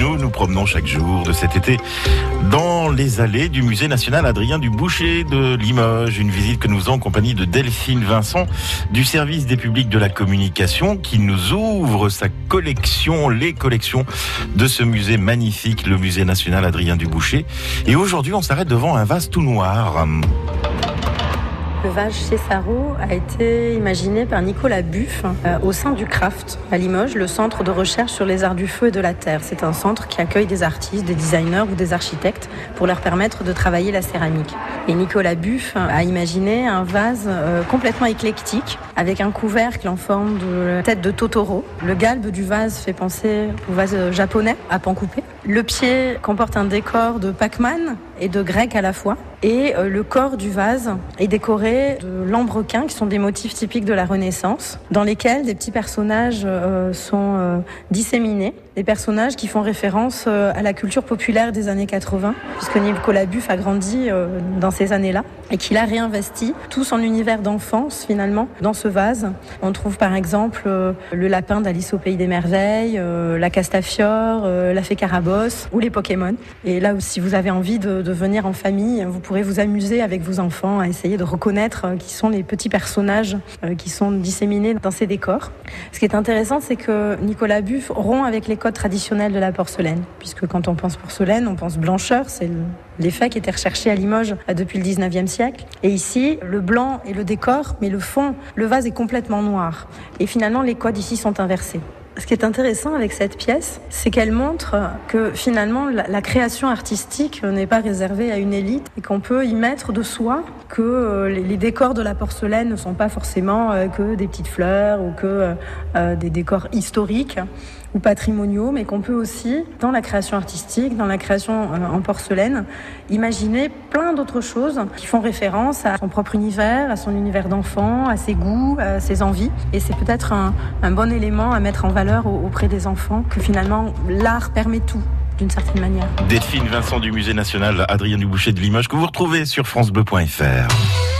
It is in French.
nous nous promenons chaque jour de cet été dans les allées du musée national Adrien du Boucher de Limoges. Une visite que nous faisons en compagnie de Delphine Vincent du service des publics de la communication qui nous ouvre sa collection, les collections de ce musée magnifique, le musée national Adrien du Boucher. Et aujourd'hui, on s'arrête devant un vase tout noir. Le vase chez Sarro a été imaginé par Nicolas Buff euh, au sein du CRAFT à Limoges, le centre de recherche sur les arts du feu et de la terre. C'est un centre qui accueille des artistes, des designers ou des architectes pour leur permettre de travailler la céramique. Et Nicolas Buff a imaginé un vase euh, complètement éclectique avec un couvercle en forme de tête de Totoro. Le galbe du vase fait penser au vase japonais à pan coupé. Le pied comporte un décor de Pac-Man et de grec à la fois. Et euh, le corps du vase est décoré de lambrequins, qui sont des motifs typiques de la Renaissance, dans lesquels des petits personnages euh, sont euh, disséminés. Des personnages qui font référence à la culture populaire des années 80, puisque Nicolas Buff a grandi dans ces années-là et qu'il a réinvesti tout son univers d'enfance finalement dans ce vase. On trouve par exemple le lapin d'Alice au Pays des Merveilles, la Castafiore, la Fée Carabosse ou les Pokémon. Et là, si vous avez envie de, de venir en famille, vous pourrez vous amuser avec vos enfants à essayer de reconnaître euh, qui sont les petits personnages euh, qui sont disséminés dans ces décors. Ce qui est intéressant, c'est que Nicolas Buff rompt avec les codes traditionnels de la porcelaine, puisque quand on pense porcelaine, on pense blancheur, c'est l'effet qui était recherché à Limoges euh, depuis le 19e siècle. Et ici, le blanc est le décor, mais le fond, le vase est complètement noir. Et finalement, les codes ici sont inversés. Ce qui est intéressant avec cette pièce, c'est qu'elle montre que finalement la, création artistique n'est pas réservée à une élite et qu'on peut y mettre de soi, que euh, les, décors de la porcelaine ne sont pas forcément euh, que des petites fleurs ou que euh, des décors historiques ou patrimoniaux, mais qu'on peut aussi, dans la création artistique, dans la création en porcelaine, imaginer plein d'autres choses qui font référence à son propre univers, à son univers d'enfant, à ses goûts, à ses envies. Et c'est peut-être un, un bon élément à mettre en valeur auprès des enfants que finalement l'art permet tout d'une certaine manière. Delphine Vincent du Musée national Adrien Duboucher de Limoges que vous retrouvez sur francebleu.fr.